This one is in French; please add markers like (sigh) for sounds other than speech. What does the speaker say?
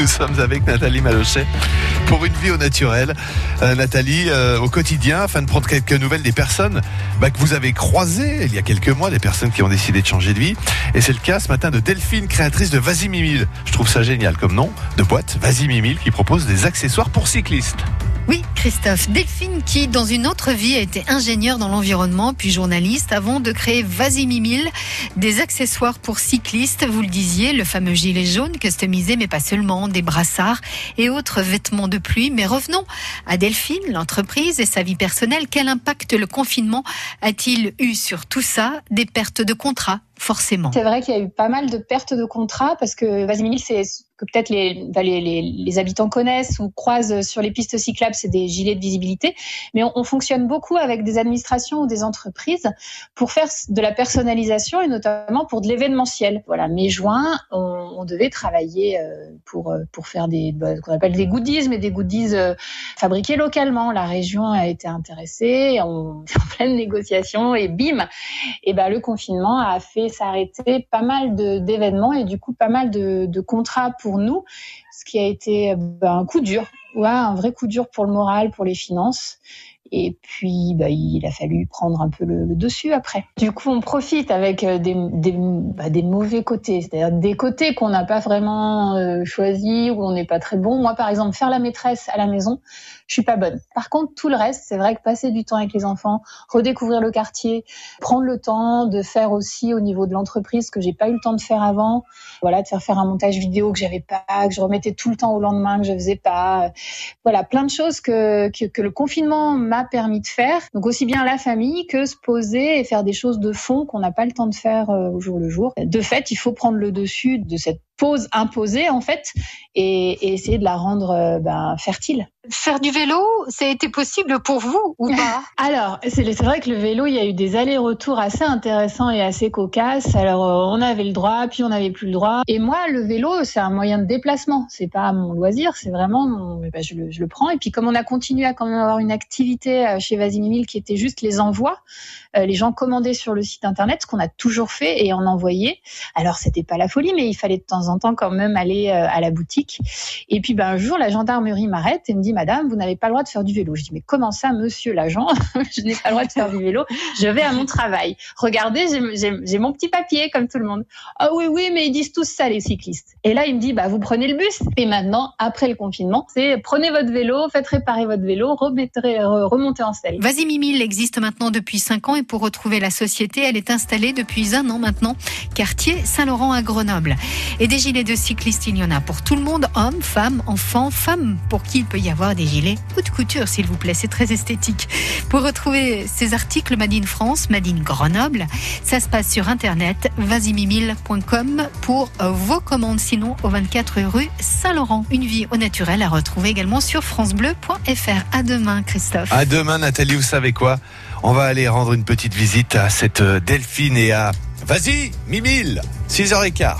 Nous sommes avec Nathalie Malochet pour une vie au naturel. Euh, Nathalie, euh, au quotidien, afin de prendre quelques nouvelles des personnes bah, que vous avez croisées il y a quelques mois, des personnes qui ont décidé de changer de vie. Et c'est le cas ce matin de Delphine, créatrice de Vas-y Mimile. Je trouve ça génial comme nom de boîte, Vas-y Mimile, qui propose des accessoires pour cyclistes. Oui, Christophe. Delphine qui, dans une autre vie, a été ingénieure dans l'environnement, puis journaliste, avant de créer Vasimimil, des accessoires pour cyclistes, vous le disiez, le fameux gilet jaune customisé, mais pas seulement, des brassards et autres vêtements de pluie. Mais revenons à Delphine, l'entreprise et sa vie personnelle. Quel impact le confinement a-t-il eu sur tout ça? Des pertes de contrats, C'est vrai qu'il y a eu pas mal de pertes de contrats parce que Vasimimil, c'est que peut-être bah, les, les, les, habitants connaissent ou croisent sur les pistes cyclables, c'est des gilets de visibilité. Mais on, on, fonctionne beaucoup avec des administrations ou des entreprises pour faire de la personnalisation et notamment pour de l'événementiel. Voilà, mai-juin, on, on, devait travailler euh, pour euh, pour faire des bah, qu'on appelle des goodies, mais des goodies euh, fabriqués localement. La région a été intéressée, on est (laughs) en pleine négociation et bim, et ben le confinement a fait s'arrêter pas mal d'événements et du coup pas mal de, contrats pour nous, ce qui a été ben, un coup dur, un vrai coup dur pour le moral, pour les finances. Et puis, bah, il a fallu prendre un peu le, dessus après. Du coup, on profite avec euh, bah, des mauvais côtés, c'est-à-dire des côtés qu'on n'a pas vraiment euh, choisis, où on n'est pas très bon. Moi, par exemple, faire la maîtresse à la maison, je suis pas bonne. Par contre, tout le reste, c'est vrai que passer du temps avec les enfants, redécouvrir le quartier, prendre le temps de faire aussi au niveau de l'entreprise ce que j'ai pas eu le temps de faire avant, voilà, de faire faire un montage vidéo que j'avais pas, que je remettais tout le temps au lendemain, que je faisais pas, voilà, plein de choses que le confinement m'a permis de faire. Donc aussi bien la famille que se poser et faire des choses de fond qu'on n'a pas le temps de faire au jour le jour. De fait, il faut prendre le dessus de cette pause imposée en fait et, et essayer de la rendre ben, fertile. Faire du vélo, ça a été possible pour vous ou pas? (laughs) Alors, c'est vrai que le vélo, il y a eu des allers-retours assez intéressants et assez cocasses. Alors, euh, on avait le droit, puis on n'avait plus le droit. Et moi, le vélo, c'est un moyen de déplacement. C'est pas mon loisir, c'est vraiment mon... ben, je, le, je, le, prends. Et puis, comme on a continué à quand même avoir une activité chez Vasimimil qui était juste les envois, euh, les gens commandaient sur le site internet, ce qu'on a toujours fait et en envoyait. Alors, c'était pas la folie, mais il fallait de temps en temps quand même aller euh, à la boutique. Et puis, ben, un jour, la gendarmerie m'arrête et me dit Madame, vous n'avez pas le droit de faire du vélo. Je dis, mais comment ça, monsieur l'agent? (laughs) Je n'ai pas le droit de faire du vélo. Je vais à mon travail. Regardez, j'ai mon petit papier, comme tout le monde. Ah oui, oui, mais ils disent tous ça, les cyclistes. Et là, il me dit, bah, vous prenez le bus. Et maintenant, après le confinement, c'est prenez votre vélo, faites réparer votre vélo, remontez en selle. Vas-y, existe maintenant depuis 5 ans et pour retrouver la société, elle est installée depuis un an maintenant, quartier Saint-Laurent à Grenoble. Et des gilets de cyclistes, il y en a pour tout le monde, hommes, femmes, enfants, femmes, pour qui il peut y avoir des gilets haute couture, s'il vous plaît. C'est très esthétique. Pour retrouver ces articles Made in France, Made in Grenoble, ça se passe sur internet vasimimil.com pour vos commandes. Sinon, au 24 rue Saint-Laurent. Une vie au naturel à retrouver également sur FranceBleu.fr. À demain, Christophe. À demain, Nathalie. Vous savez quoi? On va aller rendre une petite visite à cette Delphine et à Vas-y, Mimile, 6h15.